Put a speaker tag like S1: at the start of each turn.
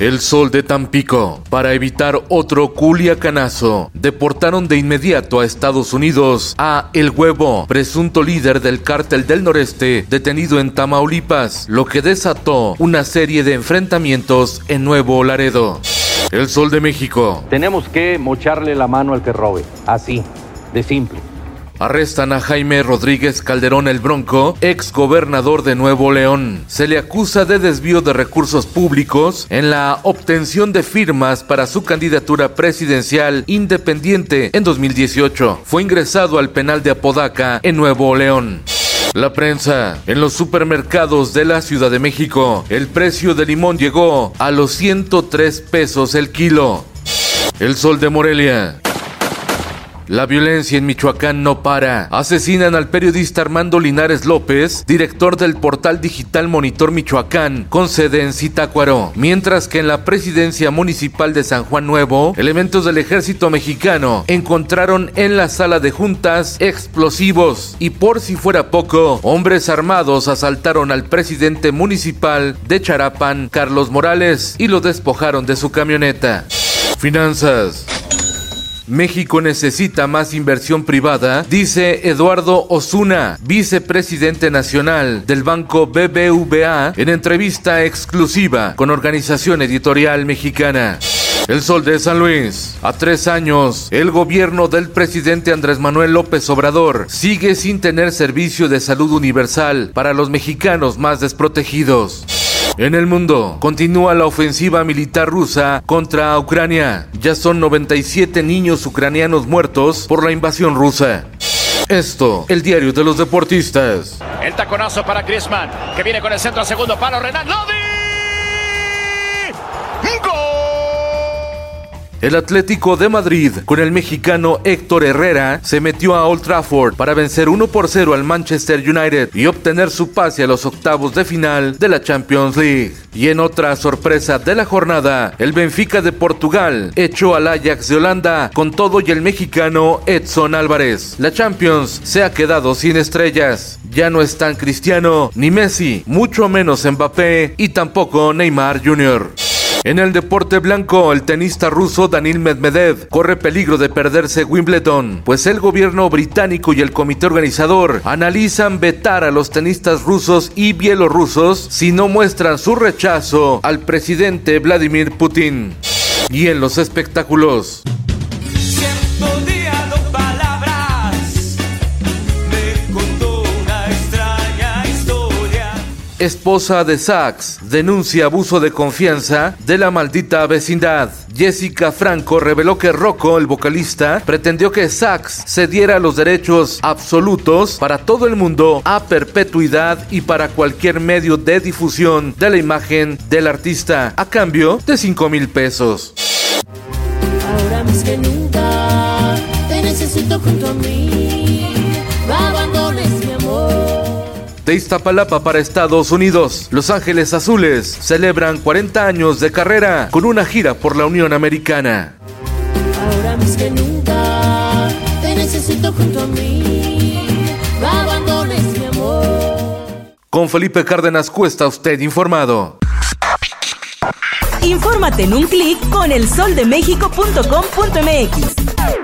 S1: El Sol de Tampico. Para evitar otro culiacanazo, deportaron de inmediato a Estados Unidos a El Huevo, presunto líder del cártel del noreste, detenido en Tamaulipas, lo que desató una serie de enfrentamientos en Nuevo Laredo. El Sol de México.
S2: Tenemos que mocharle la mano al que robe. Así, de simple.
S1: Arrestan a Jaime Rodríguez Calderón el Bronco, ex gobernador de Nuevo León. Se le acusa de desvío de recursos públicos en la obtención de firmas para su candidatura presidencial independiente en 2018. Fue ingresado al penal de Apodaca en Nuevo León. La prensa. En los supermercados de la Ciudad de México, el precio del limón llegó a los 103 pesos el kilo. El sol de Morelia. La violencia en Michoacán no para. Asesinan al periodista Armando Linares López, director del portal digital Monitor Michoacán, con sede en Zitácuaro. Mientras que en la presidencia municipal de San Juan Nuevo, elementos del ejército mexicano encontraron en la sala de juntas explosivos. Y por si fuera poco, hombres armados asaltaron al presidente municipal de Charapan, Carlos Morales, y lo despojaron de su camioneta. Finanzas. México necesita más inversión privada, dice Eduardo Osuna, vicepresidente nacional del banco BBVA, en entrevista exclusiva con Organización Editorial Mexicana. El Sol de San Luis. A tres años, el gobierno del presidente Andrés Manuel López Obrador sigue sin tener servicio de salud universal para los mexicanos más desprotegidos. En el mundo, continúa la ofensiva militar rusa contra Ucrania. Ya son 97 niños ucranianos muertos por la invasión rusa. Esto, el diario de los deportistas.
S3: El taconazo para Griezmann, que viene con el centro a segundo palo. Renan Lodi.
S1: El Atlético de Madrid, con el mexicano Héctor Herrera, se metió a Old Trafford para vencer 1 por 0 al Manchester United y obtener su pase a los octavos de final de la Champions League. Y en otra sorpresa de la jornada, el Benfica de Portugal echó al Ajax de Holanda con todo y el mexicano Edson Álvarez. La Champions se ha quedado sin estrellas. Ya no están Cristiano ni Messi, mucho menos Mbappé y tampoco Neymar Jr. En el deporte blanco, el tenista ruso Danil Medvedev corre peligro de perderse Wimbledon, pues el gobierno británico y el comité organizador analizan vetar a los tenistas rusos y bielorrusos si no muestran su rechazo al presidente Vladimir Putin. Y en los espectáculos. Esposa de Sachs denuncia abuso de confianza de la maldita vecindad. Jessica Franco reveló que Rocco, el vocalista, pretendió que Sachs cediera los derechos absolutos para todo el mundo a perpetuidad y para cualquier medio de difusión de la imagen del artista a cambio de 5 mil pesos.
S4: Ahora más que nunca te necesito junto a mí.
S1: De Iztapalapa para Estados Unidos, Los Ángeles Azules celebran 40 años de carrera con una gira por la Unión Americana.
S4: Ahora más que nunca te necesito junto a mí. No abandones mi amor.
S1: Con Felipe Cárdenas Cuesta usted informado.
S5: Infórmate en un clic con elsoldemexico.com.mx.